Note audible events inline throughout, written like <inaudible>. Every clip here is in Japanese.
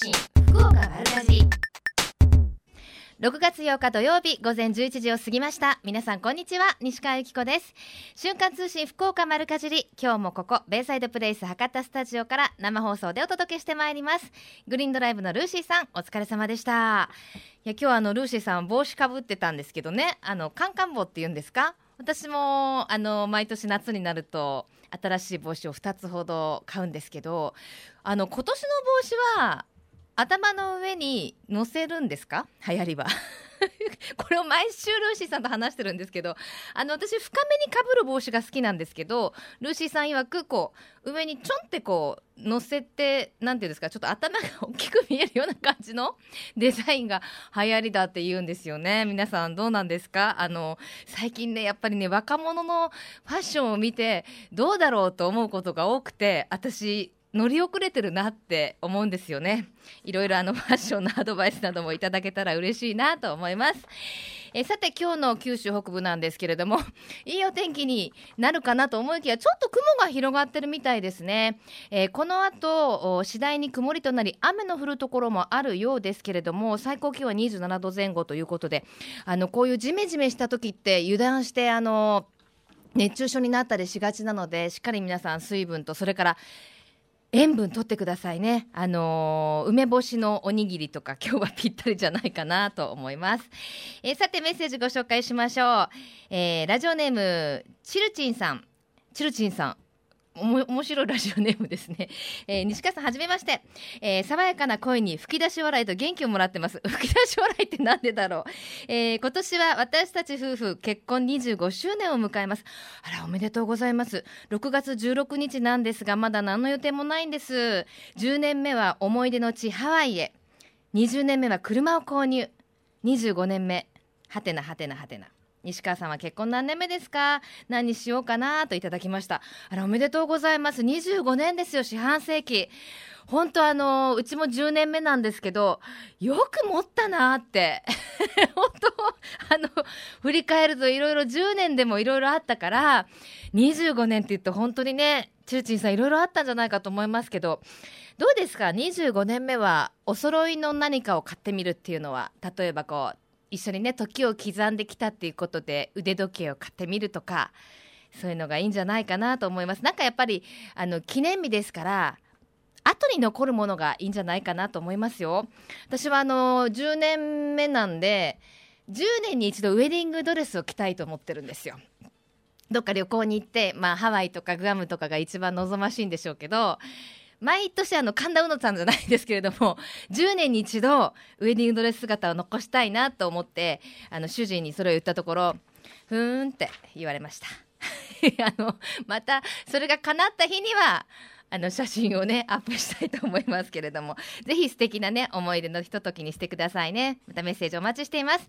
信福岡丸かじり。6月8日土曜日午前11時を過ぎました。皆さんこんにちは。西川由紀子です。瞬間通信福岡丸かじり。今日もここベイサイドプレイス博多スタジオから生放送でお届けしてまいります。グリーンドライブのルーシーさんお疲れ様でした。いや今日あのルーシーさん帽子かぶってたんですけどね。あのカンカン帽って言うんですか？私もあの毎年夏になると新しい帽子を2つほど買うんですけどあの今年の帽子は頭の上に乗せるんですか？流行りは。<laughs> これを毎週ルーシーさんと話してるんですけどあの私深めにかぶる帽子が好きなんですけどルーシーさん曰くこう上にちょんってこう乗せてなんていうんですかちょっと頭が大きく見えるような感じの <laughs> デザインが流行りだって言うんですよね。皆さんどうなんですか？あの最近ねやっぱりね若者のファッションを見てどうだろうと思うことが多くて私乗り遅れてるなって思うんですよね。いろいろあのファッションのアドバイスなどもいただけたら嬉しいなと思います。えさて今日の九州北部なんですけれども <laughs> いいお天気になるかなと思いきやちょっと雲が広がってるみたいですね、えー、この後次第に曇りとなり雨の降るところもあるようですけれども最高気温は27度前後ということであのこういうジメジメした時って油断してあの熱中症になったりしがちなのでしっかり皆さん水分とそれから塩分取ってくださいね。あのー、梅干しのおにぎりとか今日はぴったりじゃないかなと思います。えー、さてメッセージご紹介しましょう。えー、ラジオネーム、チルチンさん。チルチンさん。おも面白いラジオネームですね、えー、西川さんはじめまして、えー、爽やかな声に吹き出し笑いと元気をもらってます。<laughs> 吹き出し笑いってなんでだろう、えー、今年は私たち夫婦結婚25周年を迎えます。あらおめでとうございます。6月16日なんですがまだ何の予定もないんです。10年目は思い出の地ハワイへ。20年目は車を購入。25年目はてなはてなはてな西川さんは結婚何年目ですか？何にしようかなといただきました。あらおめでとうございます。25年ですよ四半世紀。本当あのうちも10年目なんですけどよく持ったなって。<laughs> 本当あの振り返るといろいろ10年でもいろいろあったから25年って言うと本当にねチューチンさんいろいろあったんじゃないかと思いますけどどうですか？25年目はお揃いの何かを買ってみるっていうのは例えばこう一緒にね時を刻んできたっていうことで腕時計を買ってみるとかそういうのがいいんじゃないかなと思います。なんかやっぱりあの記念日ですから後に残るものがいいんじゃないかなと思いますよ。私はあの10年目なんで10年に一度ウェディングドレスを着たいと思ってるんですよ。どっか旅行に行って、まあ、ハワイとかグアムとかが一番望ましいんでしょうけど毎年あの神田うのさんじゃないんですけれども <laughs> 10年に一度ウェディングドレス姿を残したいなと思ってあの主人にそれを言ったところふーんって言われました。<laughs> あのまたそれが叶った日にはあの写真をね <laughs> アップしたいと思いますけれどもぜひ素敵なね思い出のひとときにしてくださいね。またメッセージお待ちしています、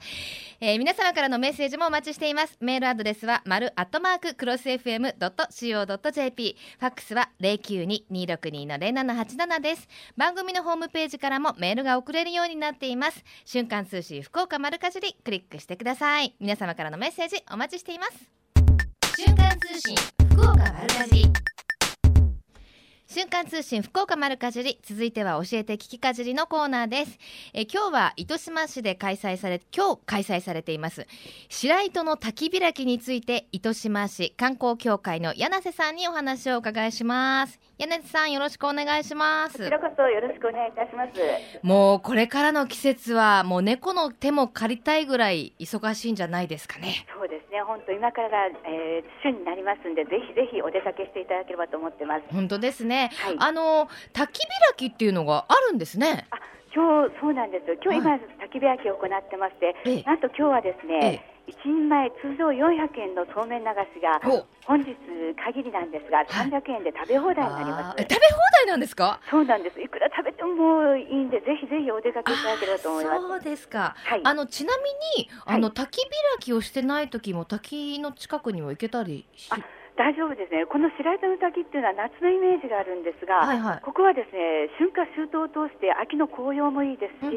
えー、皆様からのメッセージもお待ちしています。メールアドレスは丸アットマーククロス FM.co.jp ファックスは092-262-0787です。番組のホームページからもメールが送れるようになっています。瞬間通信福岡丸かじりクリックしてください。皆様からのメッセージお待ちしています。瞬間通信福岡丸かじり。瞬間通信福岡丸かじり続いては教えて聞きかじりのコーナーです。え今日は糸島市で開催され今日開催されています白糸の滝開きについて糸島市観光協会の柳瀬さんにお話をお伺いします。柳瀬さんよろしくお願いします。こちらこそよろしくお願いいたします。もうこれからの季節はもう猫の手も借りたいぐらい忙しいんじゃないですかね。そうですね。本当今からが、えー、旬になりますんでぜひぜひお出かけしていただければと思ってます。本当ですねはい、あの焚き開きっていうのがあるんですね。あ今日そうなんです。今日今、焚き開きを行ってまして、ええ、なんと今日はですね、え、1人前通常400円のそうめん流しが本日限りなんですが300円で食べ放題になります、食べ放題なんですか？そうなんです。いくら食べてもいいんでぜひぜひお出かけいただければと思います。そうですか、はい、あのちなみにあの、焚き開きをしてない時も滝の近くにも行けたりし大丈夫ですね、この白糸の滝っていうのは夏のイメージがあるんですが、はいはい、ここはですね春夏秋冬を通して秋の紅葉もいいですし、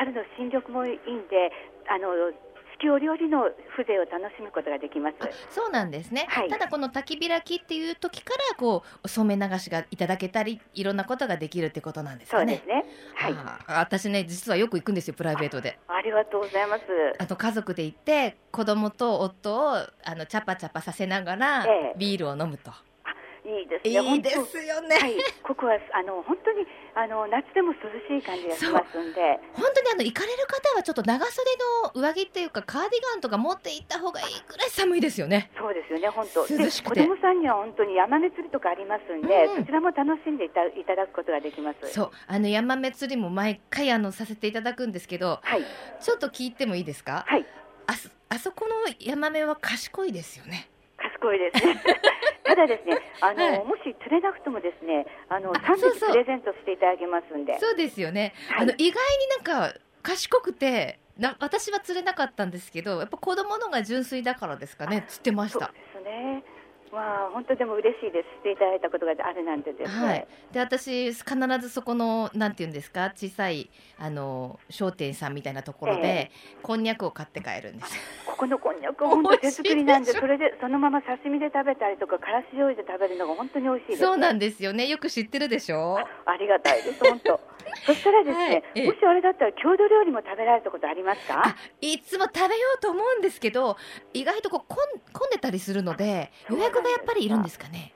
春の新緑もいいんで、あの四季折々の風情を楽しむことができます。そうなんですね。はい、ただこの焚き開きっていう時からこうそうめん流しがいただけたりいろんなことができるってことなんですかね。そうですね。はい。私ね実はよく行くんですよプライベートで。ありがとうございます。あと家族で行って子供と夫をあのチャパチャパさせながら、ビールを飲むと。いいですね。いいですよね。はい、ここはあの本当にあの夏でも涼しい感じがしますんで。本当にあの行かれる方はちょっと長袖の上着っていうかカーディガンとか持って行った方がいいくらい寒いですよね。そうですよね。本当。涼しくて。子供さんには本当に山目釣りとかありますんで、うん、そちらも楽しんでいたいただくことができます。そう、あの山目釣りも毎回あのさせていただくんですけど、はい、ちょっと聞いてもいいですか？はい。ああそこのヤマメは賢いですよね。賢いですね。ただですね、<laughs> あの、はい、もし釣れなくてもですね、あの三匹プレゼントしていただけますんで。そうですよね。はい、あの意外になんか賢くて。な私は釣れなかったんですけどやっぱ子供のが純粋だからですかね釣ってましたそうですねまあ本当でも嬉しいです。していただいたことがあるなんてですね、はい、で私必ずそこのなんていうんですか？小さいあの商店さんみたいなところで、えー、こんにゃくを買って帰るんです。ここのこんにゃくは本当手作りなんでそれでそのまま刺身で食べたりとかからし醤油で食べるのが本当に美味しいです、ね、そうなんですよね。よく知ってるでしょ？ありがたいです本当そしたらですね、はい、もしあれだったら郷土料理も食べられたことありますか？いつも食べようと思うんですけど意外とこう混んでたりするので予約がやっぱりいるんですかね？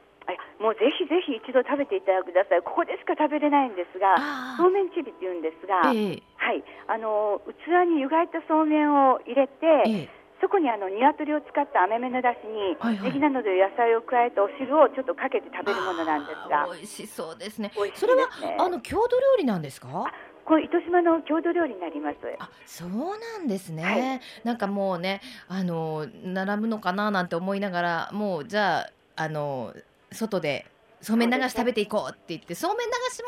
もうぜひぜひ一度食べていただください。ここでしか食べれないんですが、そうめんちびって言うんですが、えー、はい、あの器に湯がいたそうめんを入れて、えー、そこにあの鶏を使った甘めのだしに、はいはい、ネギなどで野菜を加えたお汁をちょっとかけて食べるものなんですが、美味しそうですね。すねそれはあの郷土料理なんですか？これ糸島の郷土料理になります。あ、そうなんですね。はい、なんかもうね、あの並ぶのかななんて思いながら、もうじゃああの外でそうめん流し食べていこうって言ってそうめん流し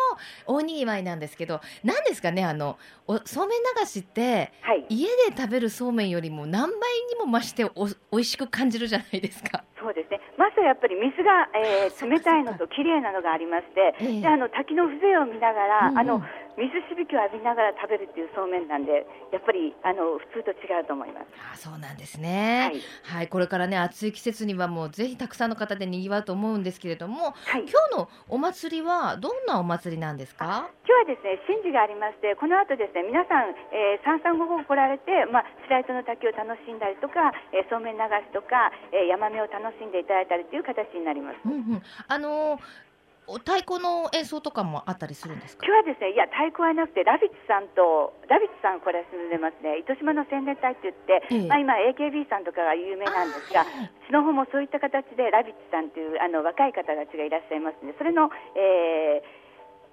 も大にぎわいなんですけど何ですかねあのおそうめん流しって、はい、家で食べるそうめんよりも何倍にも増しておおいしく感じるじゃないですか。そうですね。まずはやっぱり水が、えー、冷たいのと綺麗なのがありまして、えー、であの滝の風情を見ながら、うんうん、あの水しぶきを浴びながら食べるっていうそうめんなんでやっぱりあの普通と違うと思います。あそうなんですね、はい、はい、これからね暑い季節にはもうぜひたくさんの方でにぎわうと思うんですけれども、はい、今日のお祭りはどんなお祭りなんですか？今日はですね神事がありましてこの後ですね皆さん、えー、三三五五来られて、まあ、白糸の滝を楽しんだりとか、えー、そうめん流しとか、えー、ヤマメを楽しんでいただいたりという形になります、うんうん、あのー太鼓の演奏とかもあったりするんですか？今日はですねいや太鼓はなくてラビッツさんとラビッツさんこれ住んでますね。糸島の宣伝隊って言って、ええ、まあ、今 AKB さんとかが有名なんですが、その方もそういった形でラビッツさんというあの若い方たちがいらっしゃいますのでそれの、えー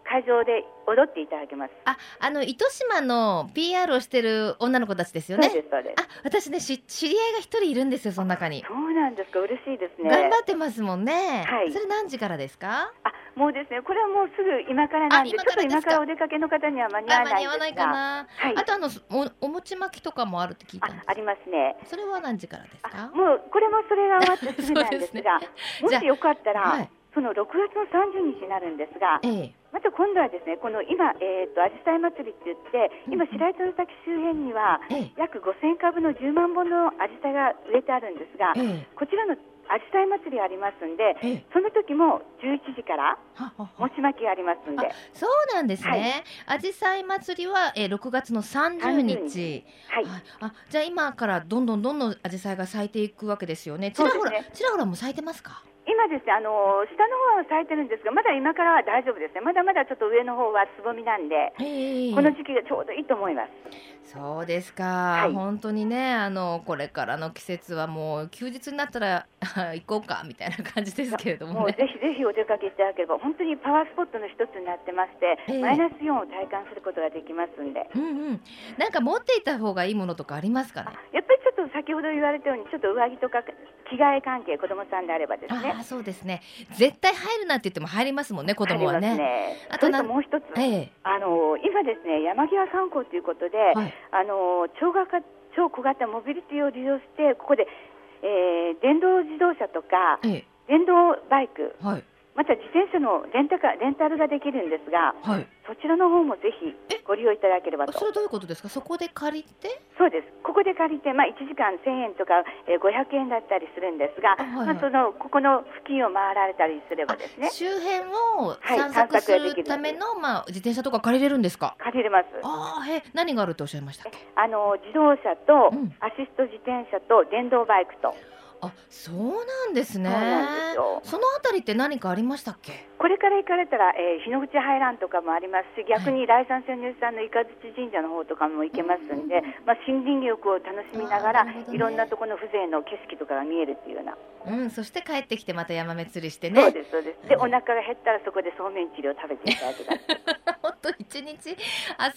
会場で踊っていただけます。あ、あの糸島の PR をしてる女の子たちですよね？そうですそうです。あ、私ねし知り合いが一人いるんですよその中に。そうなんですか嬉しいですね。頑張ってますもんね。はい。それ何時からですか？あ、もうですねこれはもうすぐ今からなんでちょっと今からお出かけの方には間に合わない間に合わないかな。はい。あとあのおお餅巻きとかもあるって聞いたんです。ありますね。それは何時からですか？もうこれもそれが終わってすぐなんですが、<laughs> すね、もしよかったら。はいその6月の30日になるんですが、ええ、また今度はですねこの今、えーと、アジサイ祭りって言って今、白糸の滝周辺には、約5000株の10万本のアジサイが植えてあるんですが、え、こちらのアジサイ祭りありますんで、その時も11時から餅巻きがありますんで。そうなんですね。アジサイ祭りは、えー、6月の30日。はい。あ、じゃあ今からどんどんどんどんアジサイが咲いていくわけですよね。ちらほら、ね、ちらほらも咲いてますか？今ですね、あの下の方は咲いてるんですが、まだ今からは大丈夫ですね。まだまだちょっと上の方はつぼみなんで、この時期がちょうどいいと思います。そうですか、はい、本当にね、あのこれからの季節はもう休日になったら <laughs> 行こうかみたいな感じですけれども、ね、もぜひぜひお出かけいただければ、本当にパワースポットの一つになってまして、マイナスイオンを体感することができますんで、うんうん、なんか持っていた方がいいものとかありますかね？やっぱりと先ほど言われたように、ちょっと上着とか着替え関係、子供さんであればですね。あそうですね。絶対入るなって言っても入りますもんね、子供はね。ねあともう一つ、ええ、あの今ですね、山際観光ということで、はい、あの超型超小型モビリティを利用して、ここで、えー、電動自動車とか、ええ、電動バイク、はい、また自転車のレンタカレンタルができるんですが、はい、そちらの方もぜひご利用いただければと。それどういうことですか？そこで借りて？そうです。ここで借りて、まあ1時間1000円とか、えー、500円だったりするんですが、はいはい、まあそのここの付近を回られたりすればですね。周辺を散策するための、はい、まあ自転車とか借りれるんですか？借りれます。ああ、へ何があるとおっしゃいましたあの自動車と、アシスト自転車と電動バイクと。あそうなんですねそのあたりって何かありましたっけ？これから行かれたら、えー、日の口ハイランとかもありますし逆に来山泉入さんの雷神社の方とかも行けますんで、まあ、森林浴を楽しみながら、ね、いろんなところの風情の景色とかが見えるっていうような。うん、そして帰ってきてまた山釣りしてね。そうですそうです。で、お腹が減ったらそこでそうめん治療食べていただけた <laughs> 本当一日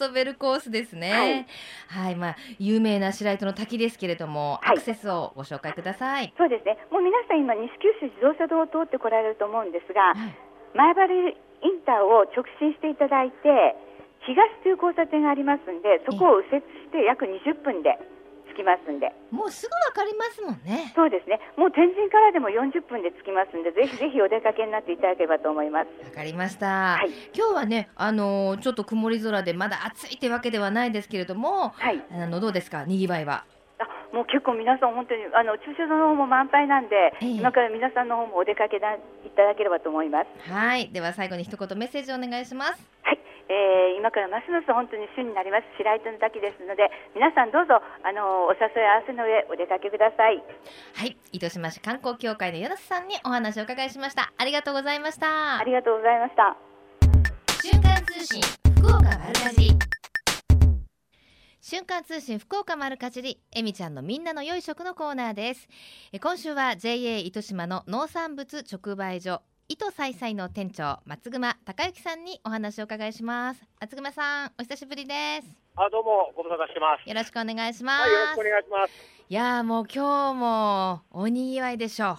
遊べるコースですね。はい、はい、まあ有名な白糸の滝ですけれども、はい、アクセスをご紹介ください。そうですね。もう皆さん今西九州自動車道を通ってこられると思うんですが、はい、前張インターを直進していただいて、東という交差点がありますんで、そこを右折して約20分で。着きますんで。もうすぐわかりますもんね。そうですね。もう天神からでも40分で着きますんで、ぜひ <laughs> ぜひお出かけになっていただければと思います。わかりました。はい、今日はね、あのー、ちょっと曇り空でまだ暑いってわけではないですけれども、はい、あのどうですか、にぎわいは。あもう結構皆さん本当にあの駐車場の方も満杯なんで、えー、今から皆さんの方もお出かけいただければと思います。はい、では最後に一言メッセージをお願いします。はい。えー、今からますます本当に旬になります白糸の滝ですので皆さんどうぞあのお誘い合わせの上お出かけください。はい。糸島市観光協会の柳瀬さんにお話を伺いしました。ありがとうございました。ありがとうございました。瞬間通信福岡丸かじり瞬間通信福岡丸かじりえみちゃんのみんなの良い食のコーナーです。今週は JA 糸島の農産物直売所糸さいさいの店長松熊孝之さんにお話を伺いします。松熊さんお久しぶりです。あどうもご無沙汰してます。よろしくお願いします、はい、よろしくお願いします。いやもう今日もおにぎわいでしょう。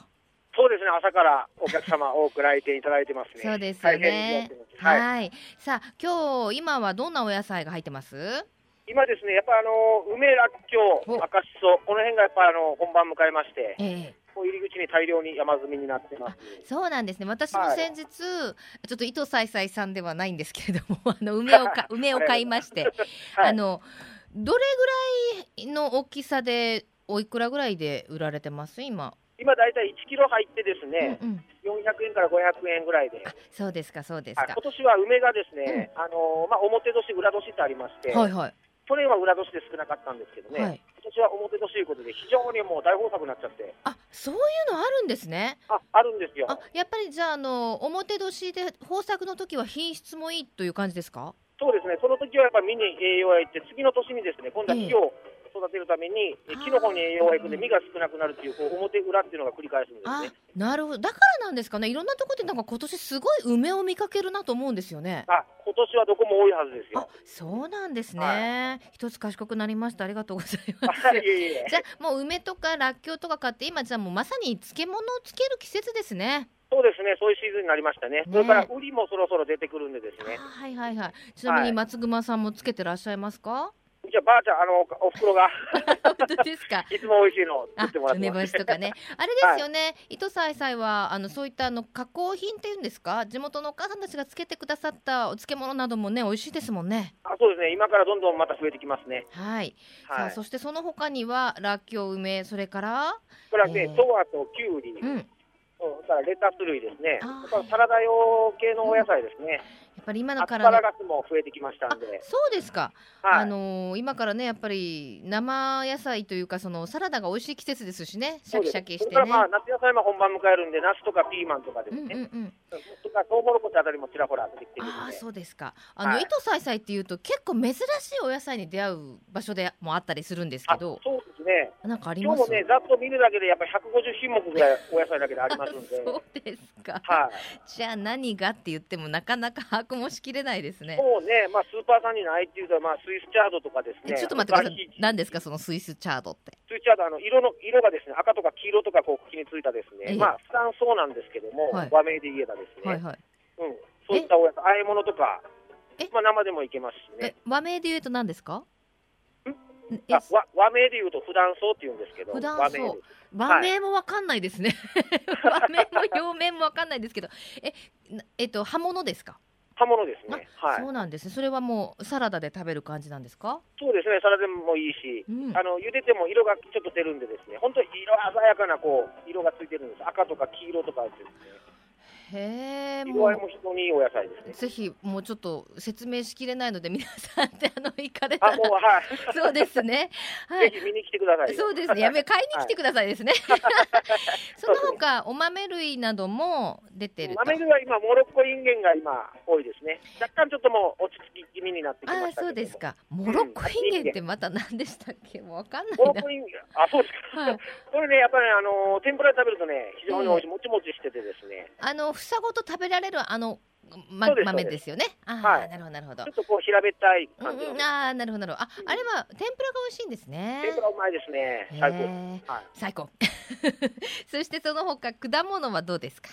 そうですね朝からお客様多く来店いただいてますね。そうですよね。はい、はい、さあ今日今はどんなお野菜が入ってます？今ですねやっぱあの梅らっきょう。赤しそこの辺がやっぱあの本番迎えまして、ええ。入り口に大量に山積みになってます。そうなんですね。私も先日、はい、ちょっと糸さいさいさんではないんですけれども <laughs> あの梅を <laughs> か梅を買いまして、<laughs> はい、あのどれぐらいの大きさでおいくらぐらいで売られてます？今。今だいたい1キロ入ってですね、うんうん、400円から500円ぐらいで。そうですかそうですか、今年は梅がですね、うん、あのまあ、表年裏年ってありまして、はいはい、去年は裏年で少なかったんですけどね、はい、今年は表年ということで、非常にもう大豊作になっちゃって。あそういうのあるんですね。ああるんですよ。あやっぱりじゃあ、あの表年で豊作の時は品質もいいという感じですか？そうですね、その時はやっぱり見に栄養がいって、次の年にですね今度は木を、えー育てるために木の方に栄養がいくんで実が少なくなるっていうこう表裏っていうのが繰り返すんですね。なるほどだからなんですかねいろんなところでなんか今年すごい梅を見かけるなと思うんですよね。あ今年はどこも多いはずですよ。そうなんですね、はい、一つ賢くなりましたありがとうございます。<laughs> いえいえじゃあもう梅とからっきょうとか買って今じゃあもうまさに漬物をつける季節ですね。そうですね、そういうシーズンになりましたね。ねそれから売りもそろそろ出てくるんでですね。はいはいはい。ちなみに松熊さんもつけてらっしゃいますか？はいうちはばあちゃん、あの、おふくろが。本当ですか？<laughs> いつも美味しいの作ってもらって梅干しとかね。あれですよね。はい、糸さいさいは、あの、そういったあの加工品っていうんですか？地元のお母さんたちがつけてくださったお漬物などもね、美味しいですもんね。あ、そうですね。今からどんどんまた増えてきますね。はい。はい、さあ、そしてその他には、らっきょう梅、それから？これはね、トマト、きゅうり。うん。そからレタス類ですね。サラダ用系のお野菜ですね。やっぱり今のからアスパラガスも増えてきましたんで。そうですか。はい、あのー、今からねやっぱり生野菜というかそのサラダが美味しい季節ですしね。シャキシャキしてね。まあ夏野菜も本番迎えるんでナスとかピーマンとかですね。うんうんうん。とかトウモロコシあたりもちらほら出てきてるんで。あそうですか。あの、はい、糸さいさいっていうと結構珍しいお野菜に出会う場所でもあったりするんですけど。そうですね。なんかあります？今日もねざっと見るだけでやっぱり150品目ぐらいお野菜だけでありますんで。<laughs> そうですか。はい。じゃあ何がって言ってもなかなか把握もしきれないですね。そうね、まあ、スーパーさんにないっていうと、まあ、スイスチャードとかですね。ちょっと待ってください。何ですか、そのスイスチャードって？スイスチャード、あの色の色がですね、赤とか黄色とかこう口についたですね、まあ、普段そうなんですけども、はい、和名で言えばですね、はいはい、うん、そういったおやつ、和え物とか、まあ、生でもいけますしね。和名で言うと何ですか？あ和和名で言うと普段草って言うんですけど、普段草和名もわかんないですね。<laughs> 和名も表面もわかんないですけど、え、えっと刃物ですか？葉物ですね。はい。そうなんですね。それはもうサラダで食べる感じなんですか？そうですね。サラダでもいいし、うん、あの茹でても色がちょっと出るんでですね。本当に色鮮やかなこう色がついてるんです。赤とか黄色とかですね。へえ。色合いも非常にいいお野菜ですね。ぜひもうちょっと説明しきれないので皆さんってあの行かれたら。あもうはい。<laughs> そうですね。はい。ぜひ見に来てください。そうですね。やめ買いに来てくださいですね。<laughs> その他お豆類なども出てる。豆類は今モロッコインゲンが今多いですね。若干ちょっともう落ち着き気味になってきましたあそうですか。モロッコインゲンってまた何でしたっけ？もうわかんないモロッコインゲンあそうですか。はい、<laughs> これねやっぱりあの天ぷらで食べるとね非常に美味しい、もちもちしててですね。あの房ごと食べられるあのま、豆ですよね。あ、はい、なるほどなるほど。ちょっとこう平べったい感じ、うん、ああなるほどなるほど。あ、あれは天ぷらが美味しいんですね。天ぷらうまいですね。最高。はい、最高。<laughs> そしてその他果物はどうですか？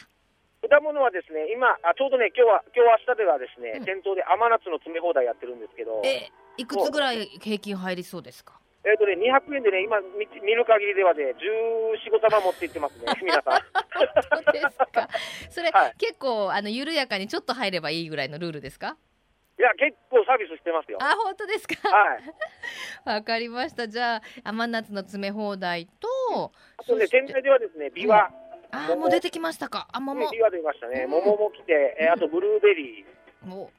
果物はですね、今あちょうどね今日は今日明日ではですね、うん、店頭で甘夏の詰め放題やってるんですけど。え、いくつぐらい平均入りそうですか？えっ、ー、とね、200円でね、今見見る限りではね、14、5玉持っていってますね、<laughs> 皆さん。そうですか。それ、はい、結構、あの、緩やかにちょっと入ればいいぐらいのルールですか？いや、結構サービスしてますよ。あ、本当ですか？はい。<laughs> わかりました。じゃあ、甘夏の詰め放題と。あとね、店内ではですね、ビワ。うん、あ、もう出てきましたか。あ、桃。ビワ出ましたね。桃も来て、え、あとブルーベリー。も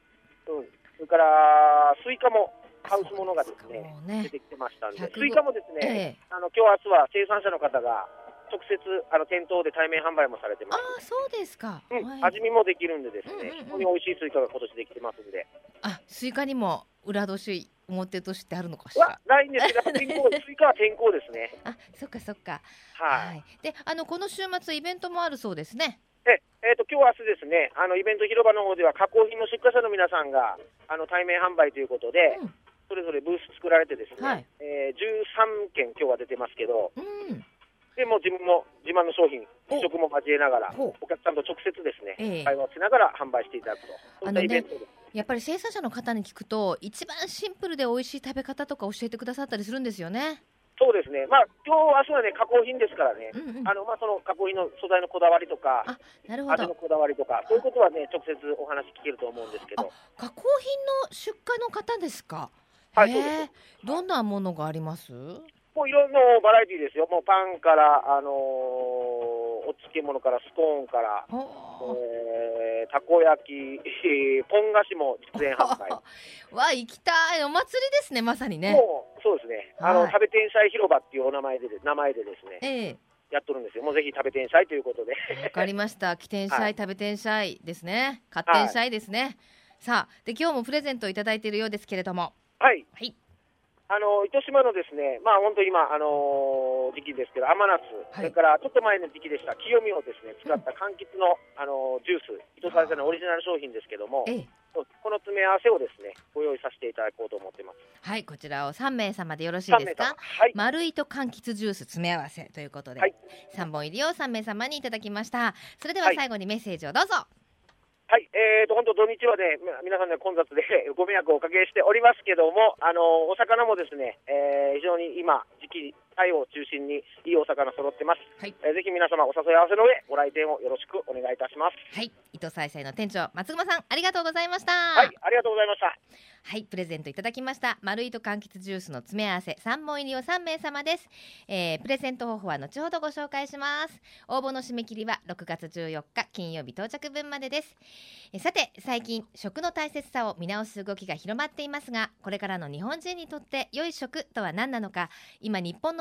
う。うん。それから、スイカも。ハウスものがですね、ね、出てきてましたんで、スイカもですね、えー、あの今日明日は生産者の方が直接あの店頭で対面販売もされてます。あそうですか、うん、味見もできるんでですね、うんうんうん、非常に美味しいスイカが今年できてますんで。あ、スイカにも裏年表としてあるのかしら？ないんですけど、天 <laughs> 候スイカは天候ですね。<laughs> あ、そっかそっか。はい。はい、で、あのこの週末イベントもあるそうですね。え、えっ、ー、と今日明日ですね、あのイベント広場の方では加工品の出荷者の皆さんがあの対面販売ということで、うん、それぞれブース作られてですね、はい、えー、13件今日は出てますけど、うん、でも自分も自慢の商品、試食も交えながら、お客さんと直接ですね、え会話をしながら販売していただくと、そういったイベントで。す。やっぱり生産者の方に聞くと、一番シンプルで美味しい食べ方とか教えてくださったりするんですよね。そうですね、まあ今日明日はね加工品ですからね、うんうん、あのまあその加工品の素材のこだわりとか、なるほど。味のこだわりとか、そういうことはね直接お話聞けると思うんですけど。加工品の出荷の方ですか？はい、えー、どんなものがあります？もういろんなバラエティーですよ。もうパンから、あのー、お漬物からスコーンから、えー、たこ焼き、<laughs> ポン菓子も実演販売。<laughs> わ、行きたい。お祭りですね、まさにね。もう、そうですね。あの、はい、食べ天才広場っていうお名前で、名前でですね。ええやっとるんですよ。もうぜひ食べてんしゃいということで。わかりました。起点しゃい、食べてんしゃいですね。買ってんしゃいですね。はい、さあ、で今日もプレゼントをいただいているようですけれども。はい。はい。あの糸島のですね、まあ本当今あのー、時期ですけど甘夏、はい、それからちょっと前の時期でした清見をですね使った柑橘の、あのー、ジュース、伊藤先生のオリジナル商品ですけども、ええ、この詰め合わせをですねご用意させていただこうと思ってます。はい、こちらを3名様でよろしいですか？はい、丸糸柑橘ジュース詰め合わせということで、はい、3本入りを3名様にいただきました。それでは最後にメッセージをどうぞ。はいはい、えーと、本当土日はね、皆さんね、混雑で <laughs> ご迷惑をおかけしておりますけども、あのお魚もですね、えー、非常に今、時期、タイを中心にいいお魚揃ってます。はい、えー、ぜひ皆様お誘い合わせの上、ご来店をよろしくお願いいたします。はい、伊藤菜菜の店長、松隈さん、ありがとうございました。はい、ありがとうございました。はい、プレゼントいただきました。丸糸柑橘ジュースの詰め合わせ3本入りを3名様です。えー、プレゼント方法は後ほどご紹介します。応募の締め切りは6月14日金曜日到着分までです。えさて、最近食の大切さを見直す動きが広まっていますが、これからの日本人にとって良い食とは何なのか、今日本の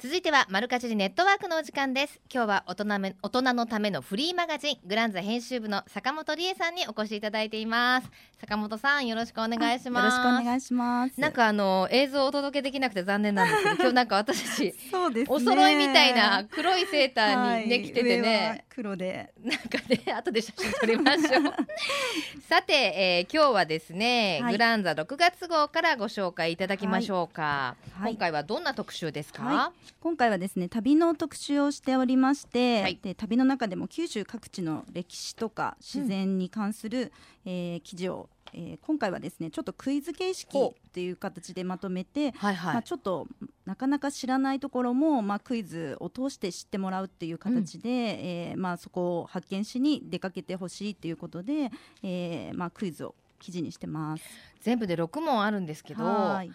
続いてはマルカジリネットワークのお時間です。今日は大人め大人のためのフリーマガジングランザ編集部の坂本理恵さんにお越しいただいています。坂本さんよろしくお願いします。よろしくお願いします。なんかあの映像をお届けできなくて残念なんですけど今日なんか私たち <laughs> そうです、ね、お揃いみたいな黒いセーターにね、はい、着ててね黒でなんかね <laughs> 後で写真撮りましょう。<laughs> さて、えー、今日はですね、はい、グランザ6月号からご紹介いただきましょうか、はい、今回はどんな特集ですか、はい、今回はですね旅の特集をしておりまして、で旅の中でも九州各地の歴史とか自然に関する、うん、えー、記事をえー、今回はですねちょっとクイズ形式っていう形でまとめて、はいはい、まあ、ちょっとなかなか知らないところも、まあ、クイズを通して知ってもらうっていう形で、うん、えー、まあ、そこを発見しに出かけてほしいということで、えーまあ、クイズを記事にしてます。全部で6問あるんですけど。はい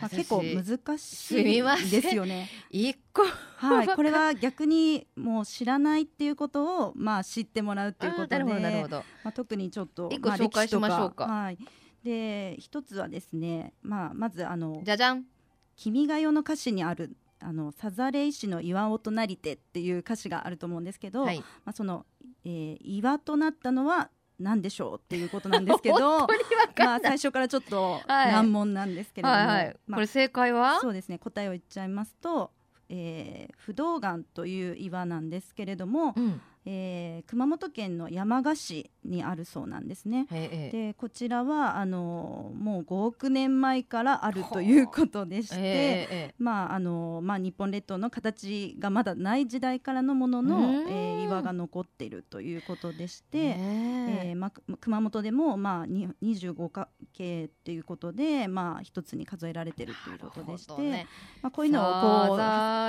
まあ、結構難しいですよね。一個はい、これは逆にもう知らないっていうことをまあ知ってもらうっていうことで、まあ特にちょっと一個紹介しましょうか。はい。で一つはですね、まあまずあのじゃじゃん。君が代の歌詞にあるあのサザレ石の岩音なりてっていう歌詞があると思うんですけど、はい、まあその、えー、岩となったのは何でしょうっていうことなんですけど <laughs> まあ最初からちょっと難問なんですけれども、はいはいはい。まあ、これ正解は？そうですね答えを言っちゃいますと、えー、不動岩という岩なんですけれども、うん、えー、熊本県の山鹿市にあるそうなんですね。でこちらはあのもう5億年前からあるということでして、まああのまあ、日本列島の形がまだない時代からのものの、えー、岩が残っているということでして、え。ー、まあ、熊本でも、まあ、25か系っていうことで、まあ、一つに数えられているということでして、ね、まあ、こういうのをこう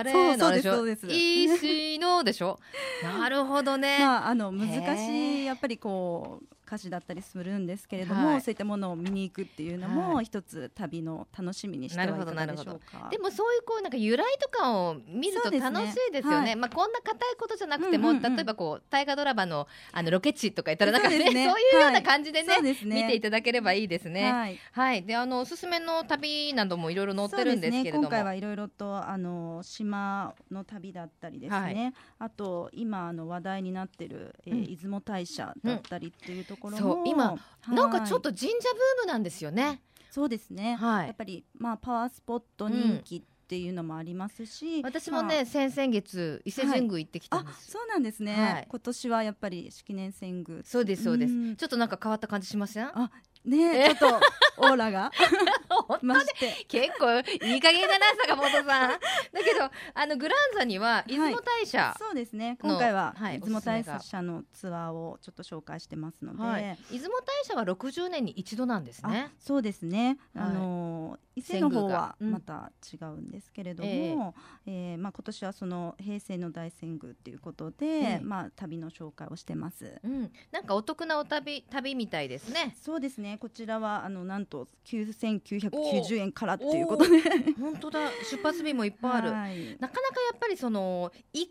そうそうですそうです。石のでしょ。なるほどね、まあ、あの難しいやっぱりこう歌詞だったりするんですけれども、はい、そういったものを見に行くっていうのも一つ旅の楽しみにしてはいかがでしょうか？でもそういうこうなんか由来とかを見ると楽しいですよね。ねはい、まあこんな硬いことじゃなくても、うんうんうん、例えばこう大河ドラマのあのロケ地とか言ったらなんかねそう、ね,、いうような感じでねはい、ね。見ていただければいいですね。はい、はい、であのおすすめの旅などもいろいろ載ってるんですけれども、ね、今回はいろいろとあの島の旅だったりですね。あと今あの話題になってる、えー、うん、出雲大社だったりっていうところも、うん、今なんかちょっと神社ブームなんですよね。そうですね、はい、やっぱり、まあ、パワースポット人気っていうのもありますし、うん、私もね、まあ、先々月伊勢神宮行ってきたんです、はい、そうなんですね、はい、今年はやっぱり式年遷宮。そうですそうです、ちょっとなんか変わった感じしません？あねちょっとオーラが？<laughs> まして。結構いい加減だな坂本さん。<laughs> だけどあのグランザには出雲大社、はい、そうですね。今回は出雲大社のツアーをちょっと紹介してますので、はい、出雲大社は60年に一度なんですね。そうですね。あのー伊勢の方はまた違うんですけれども、うん、え。ー、えー、まあ、今年はその平成の大遷宮ということで、えー、まあ、旅の紹介をしてます、うん、なんかお得なお旅旅みたいですね。そうですね。こちらはあのなんと9990円からっていうことで。<laughs> 本当だ。出発日もいっぱいある、はい、なかなかやっぱりその意外に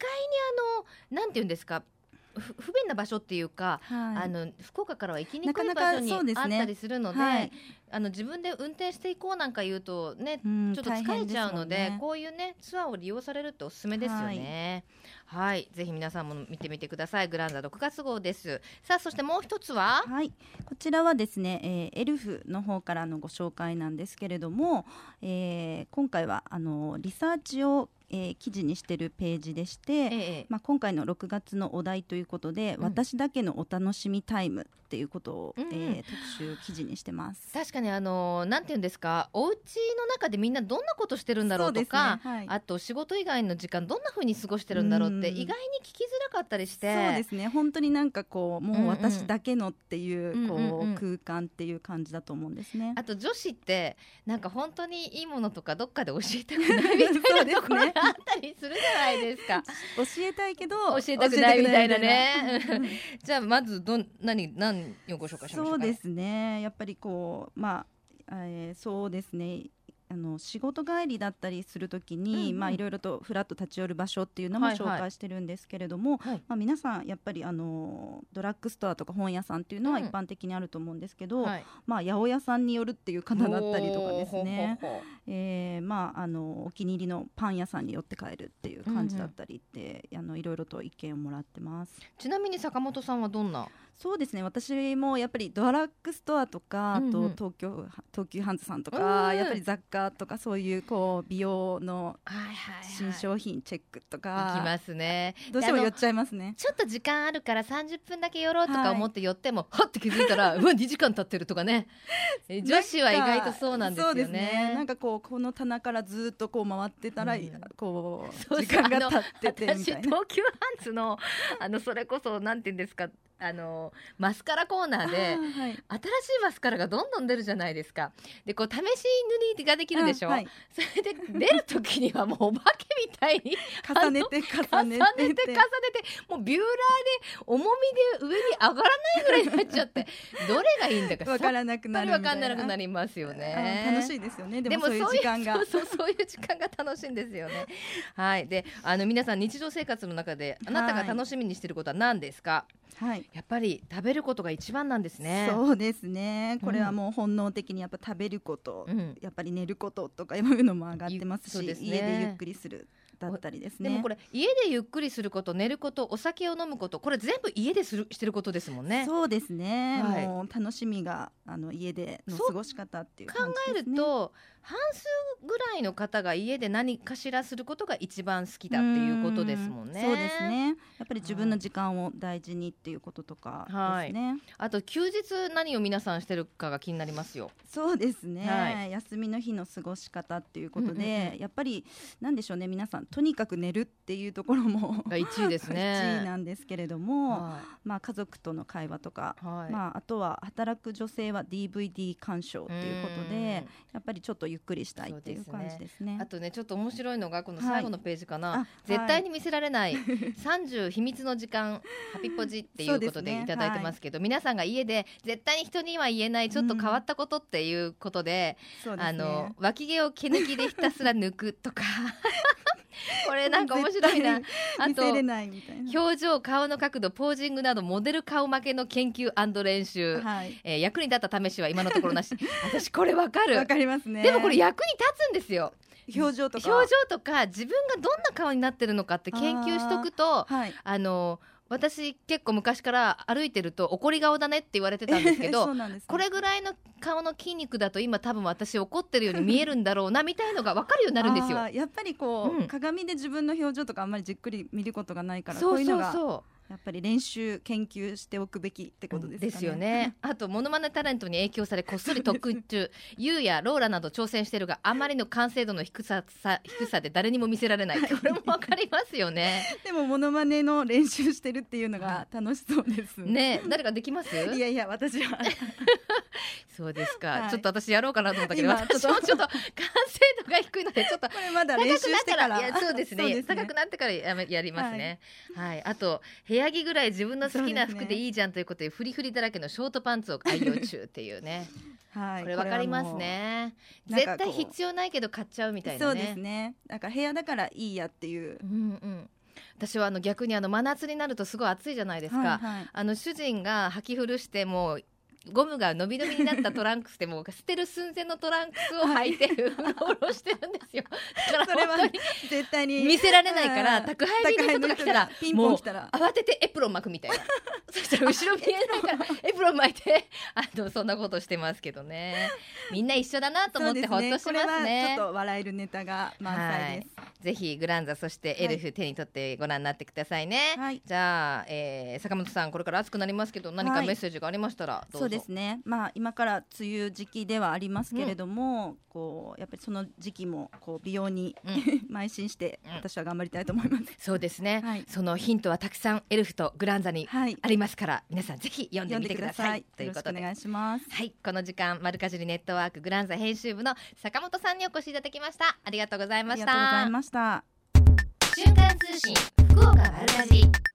あのなんていうんですか不便な場所っていうか、はい、あの福岡からは行きにくい場所にあったりするので、ねはい、あの自分で運転していこうなんか言うとね、ちょっと疲れちゃうので、ね、こういうねツアーを利用されるとおすすめですよね。はい、はい、ぜひ皆さんも見てみてください。グランザ6月号です。さあそしてもう一つは、はい、こちらはですね、えー、エルフの方からのご紹介なんですけれども、えー、今回はあのリサーチをえー、記事にしてるページでして、ええ、まあ、今回の6月のお題ということで、うん、私だけのお楽しみタイムっていうことを、うん、えー、特集記事にしてます。確かにあのなんていうんですか？お家の中でみんなどんなことしてるんだろうとか、ね。はい、あと仕事以外の時間どんなふうに過ごしてるんだろうって意外に聞きづらかったりして。そうですね。本当になんかこうもう私だけのっていう、うんうん、こう、空間っていう感じだと思うんですね。あと女子ってなんか本当にいいものとかどっかで教えたくないみたいな <laughs> ところがあったりするじゃないですか。教えたいけど教えたくないみたいな。ねじゃあまずど何何をご紹介しましょうそうですね。やっぱりこうまあ、えー、そうですねあの仕事帰りだったりするときに、うんうん、まあいろいろとフラッと立ち寄る場所っていうのも紹介してるんですけれども、はい。はい、まあ皆さんやっぱりあのドラッグストアとか本屋さんっていうのは一般的にあると思うんですけど、うんはい、まあ八百屋さんによるっていう方だったりとかですね、えー、まああのお気に入りのパン屋さんに寄って帰るっていう感じだったりって、うんうん、あのいろいろと意見をもらってます。ちなみに坂本さんはどんなそうですね。私もやっぱりドラッグストアとか、あと東京東急ハンズさんとか、やっぱり雑貨とかそういうこう美容の新商品チェックとか、いきますね。どうしても寄っちゃいますね。ちょっと時間あるから30分だけ寄ろうとか思って寄っても、はって気づいたら <laughs> うわ2時間経ってるとかね。女子は意外とそうなんですよね。ね。なんかこうこの棚からずっとこう回ってたら、うん、こう時間が経っててみたいな。東急ハンズのあのそれこそなんて言うんですかあのマスカラコーナーで、はい、新しいマスカラがどんどん出るじゃないですか。でこう試し塗りができるでしょ、はい、それで出る時にはもうお化けみたいに重ねて重ねて重ねて重ねてもうビューラーで重みで上に上がらないぐらいになっちゃって <laughs> どれがいいんだか分からなくなる分からなくなりますよね。楽しいですよね。でもそういう時間が。そうそういう時間が楽しいんですよね。はい。であの皆さん日常生活の中であなたが楽しみにしていることは何ですか、はい、やっぱり食べることが一番なんですね。そうですね。これはもう本能的にやっぱ食べること、うん、やっぱり寝ることとかいうのも上がってますし、すね、家でゆっくりするだったりですね。でもこれ家でゆっくりすること寝ることお酒を飲むことこれ全部家でするしてることですもんね。そうですね、はい、もう楽しみがあの家での過ごし方っていう感じです、ね、考えると半数ぐらいの方が家で何かしらすることが一番好きだっていうことですもんね。そうですね。やっぱり自分の時間を大事にっていうこととかですね、はい、あと休日何を皆さんしてるかが気になりますよ。そうですね、はい、休みの日の過ごし方っていうことで、やっぱりなんでしょうね。皆さんとにかく寝るっていうところも1位ですね。<laughs> 1位なんですけれども、はい、まあ、家族との会話とか、はい、まあ、あとは働く女性は DVD 鑑賞っていうことでやっぱりちょっとゆっくりしたいっていう感じですね、ね、あとねちょっと面白いのがこの最後のページかな、はい、絶対に見せられない30秘密の時間ハピポジっていうことでいただいてますけど、ね、皆さんが家で絶対に人には言えないちょっと変わったことっていうことで、うん、あの脇毛を毛抜きでひたすら抜くとか <laughs> これなんか面白いな。あと表情、顔の角度、ポージングなどモデル顔負けの研究練習、はい、えー、役に立った試しは今のところなし。<laughs> 私これわかる。わかりますね。でもこれ役に立つんですよ。表情とか表情とか自分がどんな顔になってるのかって研究しとくとあ、はい、あの私結構昔から歩いてると怒り顔だねって言われてたんですけど <laughs> ね、これぐらいの顔の筋肉だと今多分私怒ってるように見えるんだろうなみたいのが分かるようになるんですよ。やっぱりこう、うん、鏡で自分の表情とかあんまりじっくり見ることがないからそうそうそうやっぱり練習研究しておくべきってことです、ね、ですよね。<laughs> あとモノマネタレントに影響されこっそり特訓中、ユウやローラなど挑戦してるがあまりの完成度の低ささ低さで誰にも見せられない。<laughs> これもわかりますよね。<laughs> でもモノマネの練習してるっていうのが楽しそうです。ね、誰かできます？いやいや私は。<laughs> そうですか、はい、ちょっと私やろうかなと思ったけど、私もちょっと <laughs> 完成度が低いのでちょっとこれまだ練習してからそうですね、ね、高くなってからやめやりますね。はい、はい、あと部屋着ぐらい自分の好きな服でいいじゃんということでフリフリだらけのショートパンツを愛用中っていうね。はい、これわかりますね。絶対必要ないけど買っちゃうみたいなね。そうですね。なんか部屋だからいいやっていう。うんうん。私はあの逆にあの真夏になるとすごい暑いじゃないですか、はいはい、あの主人が履き古してもうゴムが伸び伸びになったトランクスでも捨てる寸前のトランクスを履いてうろうろしてるんですよ。だから本当に絶対に見せられないから宅配便の人が来たらピンポン来たら慌ててエプロン巻くみたいな。<laughs> そしたら後ろ見えないからエプロン巻いてあのそんなことしてますけどね。みんな一緒だなと思ってほっとしますね。ちょっと笑えるネタが満載です。ぜひグランザそしてエルフ手に取ってご覧になってくださいね。はい、じゃあ、えー、坂本さんこれから暑くなりますけど何かメッセージがありましたらどうぞ。ですね。まあ今から梅雨時期ではありますけれども、うん、こうやっぱりその時期もこう美容に、うん、<laughs> 邁進して私は頑張りたいと思います。そうですね、はい、そのヒントはたくさんエルフとグランザにありますから、はい、皆さんぜひ読んでみてください。ということでお願いします。はいこの時間マルカジリネットワークグランザ編集部の坂本さんにお越しいただきました。ありがとうございました。ありがとうございました。瞬間通信福岡マルカジ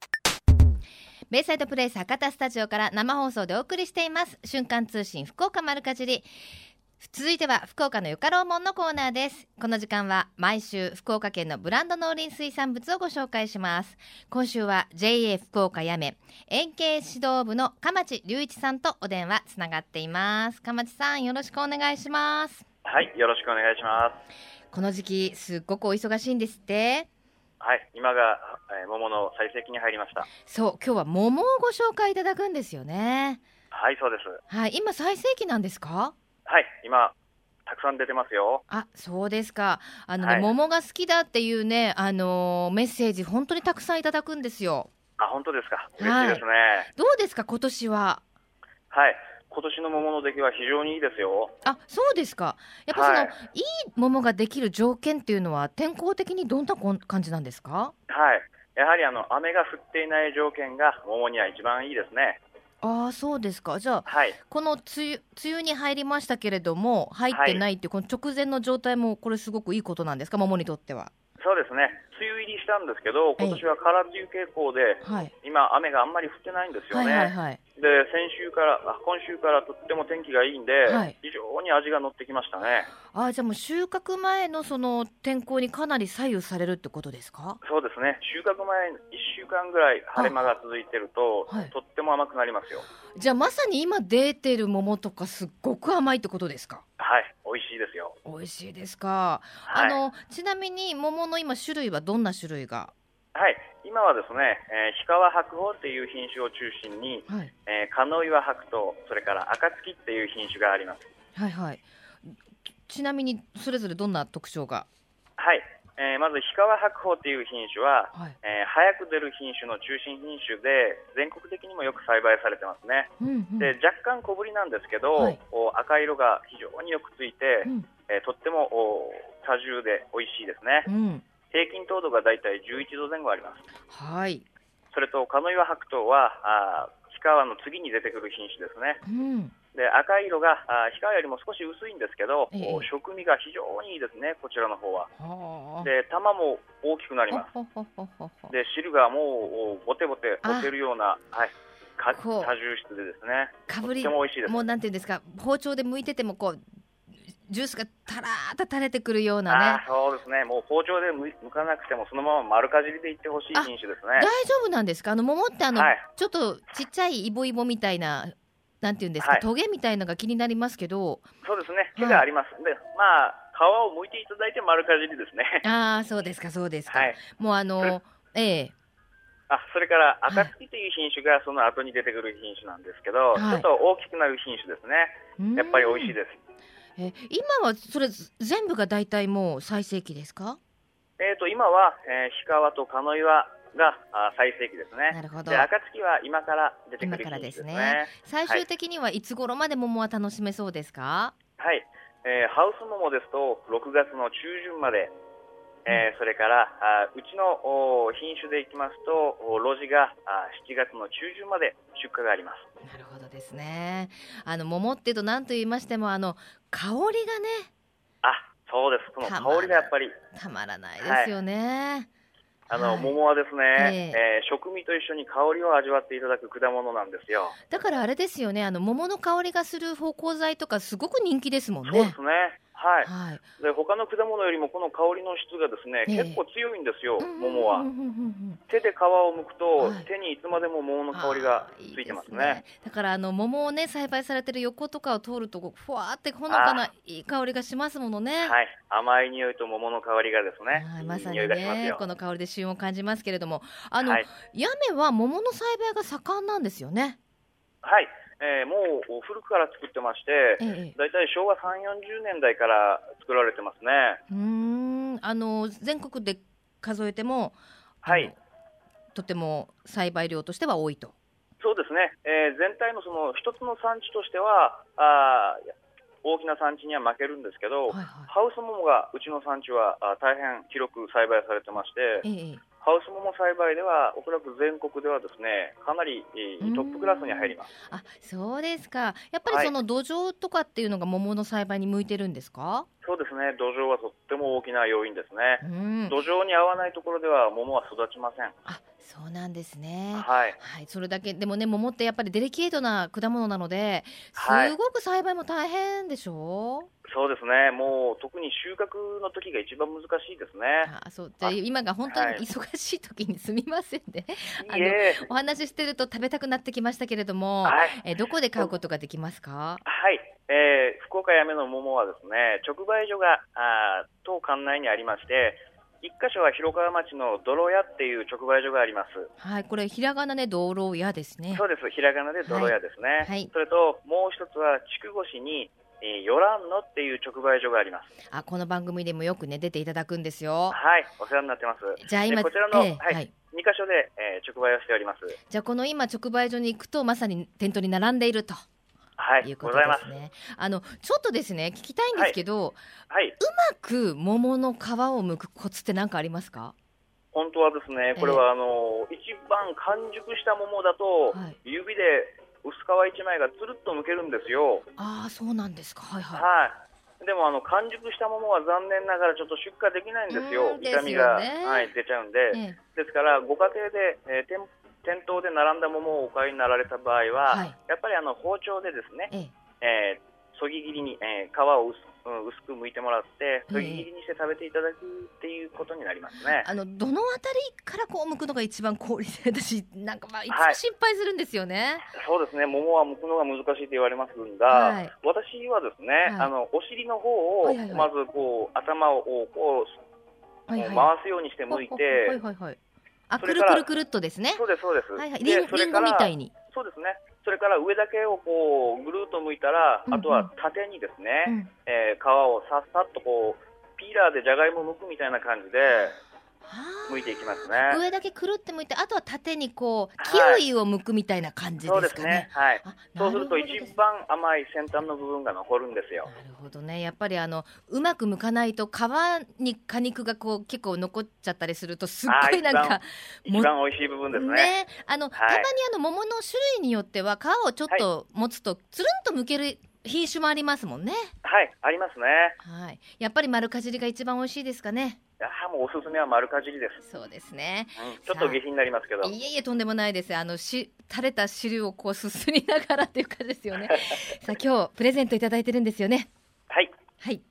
ベイサイドプレイス博多スタジオから生放送でお送りしています。瞬間通信福岡丸かじり。続いては福岡のよかろうもんのコーナーです。この時間は毎週福岡県のブランド農林水産物をご紹介します。今週は JA 福岡やめ円形指導部の鎌地隆一さんとお電話つながっています。鎌地さんよろしくお願いします。はいよろしくお願いします。この時期すっごくお忙しいんですってはい、今が、えー、桃の最盛期に入りました。そう、今日は桃をご紹介いただくんですよね。はい、そうです。はい、今最盛期なんですか？はい、今たくさん出てますよ。あ、そうですか。あのね、はい、桃が好きだっていうね、あのー、メッセージ本当にたくさんいただくんですよ。あ、本当ですか。嬉しいですね。はい、どうですか今年は？はい。今年の桃の出来は非常にいいですよ。あ、そうですか。やっぱその、はい、いい桃ができる条件っていうのは天候的にどんな感じなんですか？はい。やはりあの雨が降っていない条件が桃には一番いいですね。ああそうですかじゃあ、はい、この梅雨梅雨に入りましたけれども入ってないっていう、この直前の状態もこれすごくいいことなんですか？桃にとっては。そうですね。梅雨入りしたんですけど今年は空梅雨傾向で、はい、今雨があんまり降ってないんですよね。はいはいはい。で先週からあ今週からとっても天気がいいんで、はい、非常に味が乗ってきましたね。あじゃあもう収穫前のその天候にかなり左右されるってことですか？そうですね。収穫前1週間ぐらい晴れ間が続いてると、はい、とっても甘くなりますよ。じゃあまさに今出てる桃とかすっごく甘いってことですか？はい美味しいですよ。美味しいですか、はい、あのちなみに桃の今種類はどんな種類が？はい。今はですね、えー、氷川白鳳っていう品種を中心に、はい、えー、ノ岩白桃それから暁っていう品種があります。はいはい。ちなみにそれぞれどんな特徴が？はい、えー、まず氷川白鳳っていう品種は、はい、えー、早く出る品種の中心品種で全国的にもよく栽培されてますね、うんうん、で若干小ぶりなんですけど、はい、赤色が非常によくついて、うん、えー、とっても多重で美味しいですね、うん。平均糖度がだいたい11度前後あります。はい。それと、カノイワ白桃は、あ氷川の次に出てくる品種ですね。うんで赤い色があ氷川よりも少し薄いんですけど、ええ、食味が非常にいいですね、こちらの方は。で玉も大きくなります。で汁がもうボテボテ落ちるような、はい、果汁質でですね。かぶりとても美味しいです。もうなんていうんですか、包丁で剥いててもこうジュースがたらーっと垂れてくるようなねそうですねもう包丁でむかなくてもそのまま丸かじりでいってほしい品種ですね大丈夫なんですかあの桃ってあの、はい、ちょっとちっちゃいイボイボみたいななんていうんですか、はい、トゲみたいのが気になりますけど。そうですね。毛があります、はい、でまあ皮を剥いていただいて丸かじりですね。ああそうですかそうですか、はい、もうあのええ。あそれから赤月という品種がその後に出てくる品種なんですけど、ちょっと大きくなる品種ですね。やっぱり美味しいです。え今はそれ全部が大体もう最盛期ですか？えーと、今は、えー、氷川と鹿の岩があ最盛期ですね。なるほど。暁は今から出てくる、ね、今からですね。最終的にはいつ頃まで桃は楽しめそうですか？はい。えー、ハウス桃ですと6月の中旬まで。えー、それからあうちの品種でいきますと露地があ7月の中旬まで出荷があります。なるほどですね。あの桃っていうと何と言いましてもあの香りがね。あそうです。この香りがやっぱり。たまらないですよね、はい、あの、はい、桃はですね、えー、えー、食味と一緒に香りを味わっていただく果物なんですよ。だからあれですよねあの桃の香りがする芳香剤とかすごく人気ですもんね。そうですねはい、はい、で他の果物よりもこの香りの質がですね、えー、結構強いんですよ、桃は。手で皮を剥くと、はい、手にいつまでも桃の香りがついてますね。いいすねだからあの桃をね栽培されてる横とかを通るとふわってほのかないい香りがしますものね。はい、甘い匂いと桃の香りがですね。まさにねこの香りで旬を感じますけれども、あの、はい、は桃の栽培が盛んなんですよね。はい。えー、もう古くから作ってまして、大、体、昭和3、40年代から作られてますね。うん。あの全国で数えても、はい、とても栽培量としては多いと。そうですね、えー、全体のその一つの産地としてはあ大きな産地には負けるんですけど、はいはい、ハウス桃がうちの産地はあ大変広く栽培されてまして、ええ、ハウス桃栽培ではおそらく全国ではですねかなりトップクラスに入ります。あそうですか。やっぱりその土壌とかっていうのが桃の栽培に向いてるんですか、はい、そうですね。土壌はとっても大きな要因ですね、土壌に合わないところでは桃は育ちません。あそうなんですね。はい、はい、それだけでもね桃ってやっぱりデリケートな果物なのですごく栽培も大変でしょ？う、そうですね、もう特に収穫の時が一番難しいですね。あそう。じゃ今が本当に忙しい時にすみませんね。はい、あのお話ししてると食べたくなってきましたけれども、はい、えどこで買うことができますか？はい、えー、福岡やめの桃はですね直売所があ当館内にありまして、一箇所は広川町の泥屋っていう直売所があります。はい、これひらがなで泥屋ですね。そうです。ひらがなで泥屋ですね。はい。それともう一つは筑後市にえー、ヨランノっていう直売所があります。あ、この番組でもよくね出ていただくんですよ。はい、お世話になってます。じゃあ今こちらの、えー、はい、2箇所で、えー、直売をしております。じゃあこの今直売所に行くとまさに店頭に並んでいると。はい、いうことですね。あのちょっとですね聞きたいんですけど、はい、うまく桃の皮を剥くコツって何かありますか？本当はですね、これはあの、えー、一番完熟した桃だと、はい、指で薄皮一枚がつるっと剥けるんですよ。ああ、そうなんですか。はいはい。はい。でもあの完熟した桃は残念ながらちょっと出荷できないんですよ。痛みが、はい、出ちゃうんで、ええ、ですからご家庭で、えー、店店頭で並んだ桃をお買いになられた場合は、はい、やっぱりあの包丁でですね、ええ。えー、そぎ切りに、えー、皮を薄うん、薄く剥いてもらってそぎ切りにして食べていただくっていうことになりますね。あのどのあたりからこう剥くのが一番効率で私なんかまあいつも心配するんですよね、はい、そうですね。桃は剥くのが難しいと言われますが、はい、私はですね、はい、あのお尻の方をまずこう頭をこう、はいはい、回すようにして剥いて。はいはいはいあくるくるくるっとですね。そうですそうです。はいはい。リンリンゴみたいに。そうですね。それから上だけをこうぐるっと剥いたら、あとは縦にですね、うん、えー、皮をさっさっとこうピーラーでじゃがいも剥くみたいな感じで。剥いていきますね。上だけくるって剥いて、あとは縦にこうキウイを剥くみたいな感じですかね。そうですね。はい。そうすると一番甘い先端の部分が残るんですよ。なるほどね。やっぱりあのうまく剥かないと皮に果肉がこう結構残っちゃったりするとすっごいなんか一番美味しい部分ですね。ねあの、はい、たまにあの桃の種類によっては皮をちょっと持つとつるんと剥ける品種もありますもんね。はい、ありますね。はい。やっぱり丸かじりが一番美味しいですかね。やもうおすすめは丸かじりです。そうですね。うん、ちょっと下品になりますけど。いえいえとんでもないです。あのし垂れた汁をこうすすりながらっていう感じですよね。<laughs> さあ今日プレゼントいただいてるんですよね。はい。はい。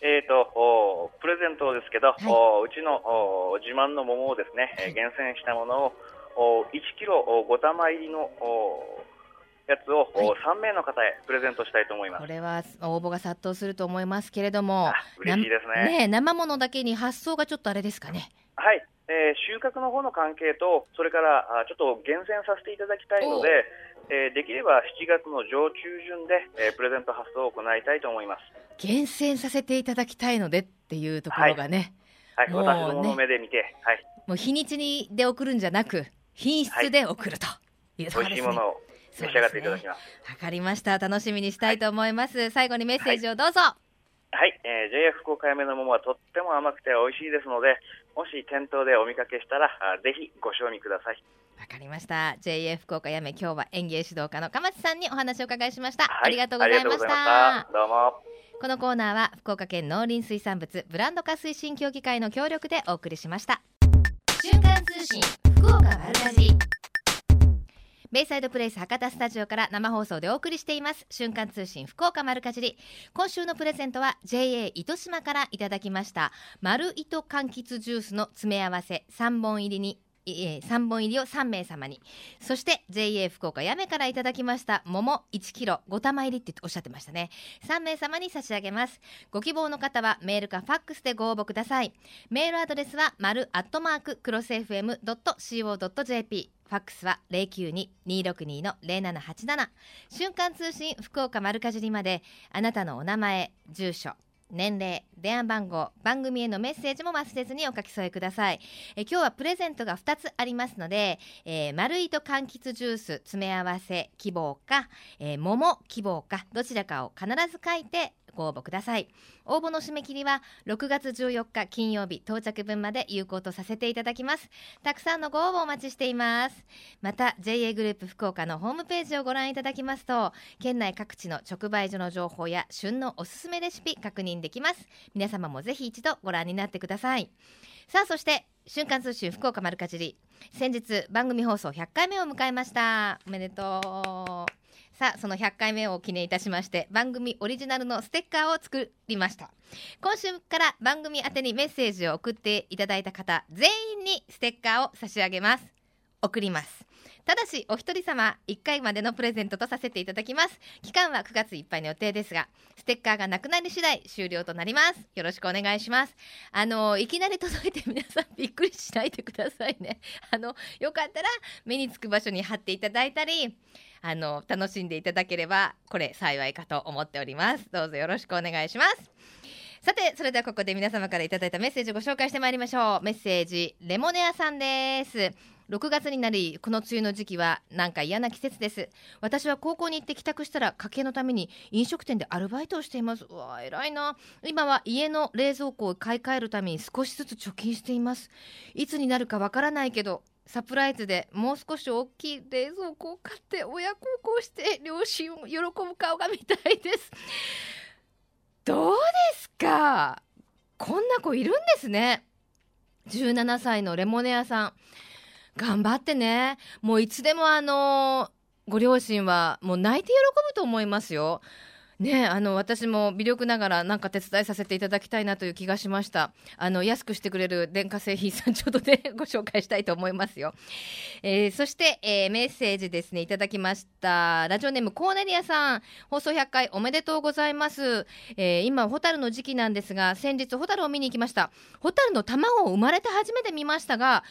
えーと、おプレゼントですけど、はい、おうちのお自慢の桃をですね、はい、厳選したものをお1キロ5玉入りのおやつを、はい、3名の方へプレゼントしたいと思います。これは応募が殺到すると思いますけれども嬉しいですね。ね生ものだけに発送がちょっとあれですかね。はい、えー、収穫の方の関係とそれからあちょっと厳選させていただきたいので、えー、できれば7月の上中旬で、えー、プレゼント発送を行いたいと思います。厳選させていただきたいのでっていうところがね、はい、はい、私どもの目で見て、はい、もう日にちにで送るんじゃなく品質で送るというところですね、はい、美味しいものを召し上がっていただきます。わ、ね、かりました。楽しみにしたいと思います。はい、最後にメッセージをどうぞ。はい、はい、えー、JF 福岡やめの桃はとっても甘くて美味しいですので、もし店頭でお見かけしたら、あぜひご賞味ください。わかりました。JA 福岡やめ今日は園芸指導家の鎌地さんにお話を伺いしました。はい、ありがとうございました。どうも。このコーナーは福岡県農林水産物ブランド化推進協議会の協力でお送りしました。瞬間通信福岡丸かじり。ベイサイドプレイス博多スタジオから生放送でお送りしています。瞬間通信福岡丸かじり。今週のプレゼントは JA 糸島からいただきました。丸糸柑橘ジュースの詰め合わせ3本入りに、3本入りを3名様に。そして JA 福岡やめからいただきました桃1キロ5玉入りっておっしゃってましたね。3名様に差し上げます。ご希望の方はメールかファックスでご応募ください。メールアドレスは丸アットマーククロス FM.co.jp ファックスは092-262-0787瞬間通信福岡丸かじりまで。あなたのお名前住所年齢電話番号番組へのメッセージも忘れずにお書き添えください。え今日はプレゼントが2つありますので、えー、丸糸柑橘ジュース詰め合わせ希望か、えー、桃希望かどちらかを必ず書いてご応募ください。応募の締め切りは6月14日金曜日到着分まで有効とさせていただきます。たくさんのご応募お待ちしています。また JA グループ福岡のホームページをご覧いただきますと県内各地の直売所の情報や旬のおすすめレシピ確認できます。皆様もぜひ一度ご覧になってください。さあそして瞬間通信福岡丸かじり。先日番組放送100回目を迎えました。おめでとう。さあその100回目を記念いたしまして番組オリジナルのステッカーを作りました。今週から番組宛にメッセージを送っていただいた方全員にステッカーを差し上げます。送ります。ただしお一人様1回までのプレゼントとさせていただきます。期間は9月いっぱいの予定ですがステッカーがなくなり次第終了となります。よろしくお願いします。あのいきなり届いて皆さんびっくりしないでくださいね。あのよかったら目につく場所に貼っていただいたりあの楽しんでいただければこれ幸いかと思っております。どうぞよろしくお願いします。さてそれではここで皆様からいただいたメッセージをご紹介してまいりましょう。メッセージレモネアさんです。6月になりこの梅雨の時期はなんか嫌な季節です。私は高校に行って帰宅したら家計のために飲食店でアルバイトをしています。うわ偉いな。今は家の冷蔵庫を買い替えるために少しずつ貯金しています。いつになるかわからないけどサプライズでもう少し大きい冷蔵庫を買って親孝行して両親を喜ぶ顔が見たいです。<laughs> どうですか？こんな子いるんですね。17歳のレモネアさん。頑張ってね。もういつでもあのご両親はもう泣いて喜ぶと思いますよ。ねあの私も微力ながらなんか手伝いさせていただきたいなという気がしました。あの安くしてくれる電化製品さんちょっとでご紹介したいと思いますよ、えー、そして、えー、メッセージですねいただきました。ラジオネームコーネリアさん放送100回おめでとうございます、えー、今ホタルの時期なんですが先日ホタルを見に行きました。ホタルの卵を生まれて初めて見ましたが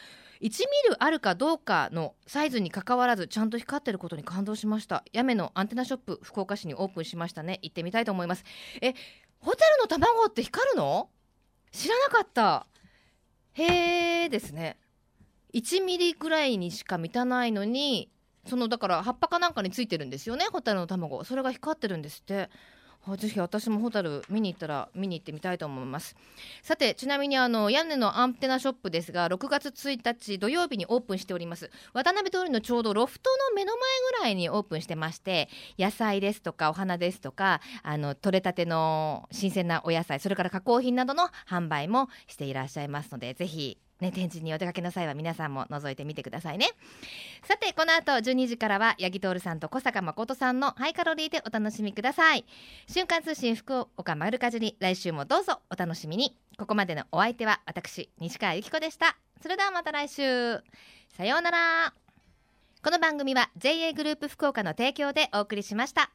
1ミルあるかどうかのサイズにかかわらずちゃんと光ってることに感動しました。やめのアンテナショップ福岡市にオープンしましたね。行ってみたいと思います。えホタルの卵って光るの？知らなかった。へえですね。1ミリぐらいにしか満たないのにそのだから葉っぱかなんかについてるんですよねホタルの卵。それが光ってるんですって。ぜひ私もホタル見に行ったら見に行ってみたいと思います。さてちなみにあの屋根のアンテナショップですが6月1日土曜日にオープンしております。渡辺通りのちょうどロフトの目の前ぐらいにオープンしてまして野菜ですとかお花ですとかあの取れたての新鮮なお野菜それから加工品などの販売もしていらっしゃいますのでぜひね、展示にお出かけの際は皆さんも覗いてみてくださいね。さてこの後12時からは八木徹さんと小坂誠さんのハイカロリーでお楽しみください。瞬間通信福岡丸かじり来週もどうぞお楽しみに。ここまでのお相手は私西川由紀子でした。それではまた来週。さようなら。この番組は JA グループ福岡の提供でお送りしました。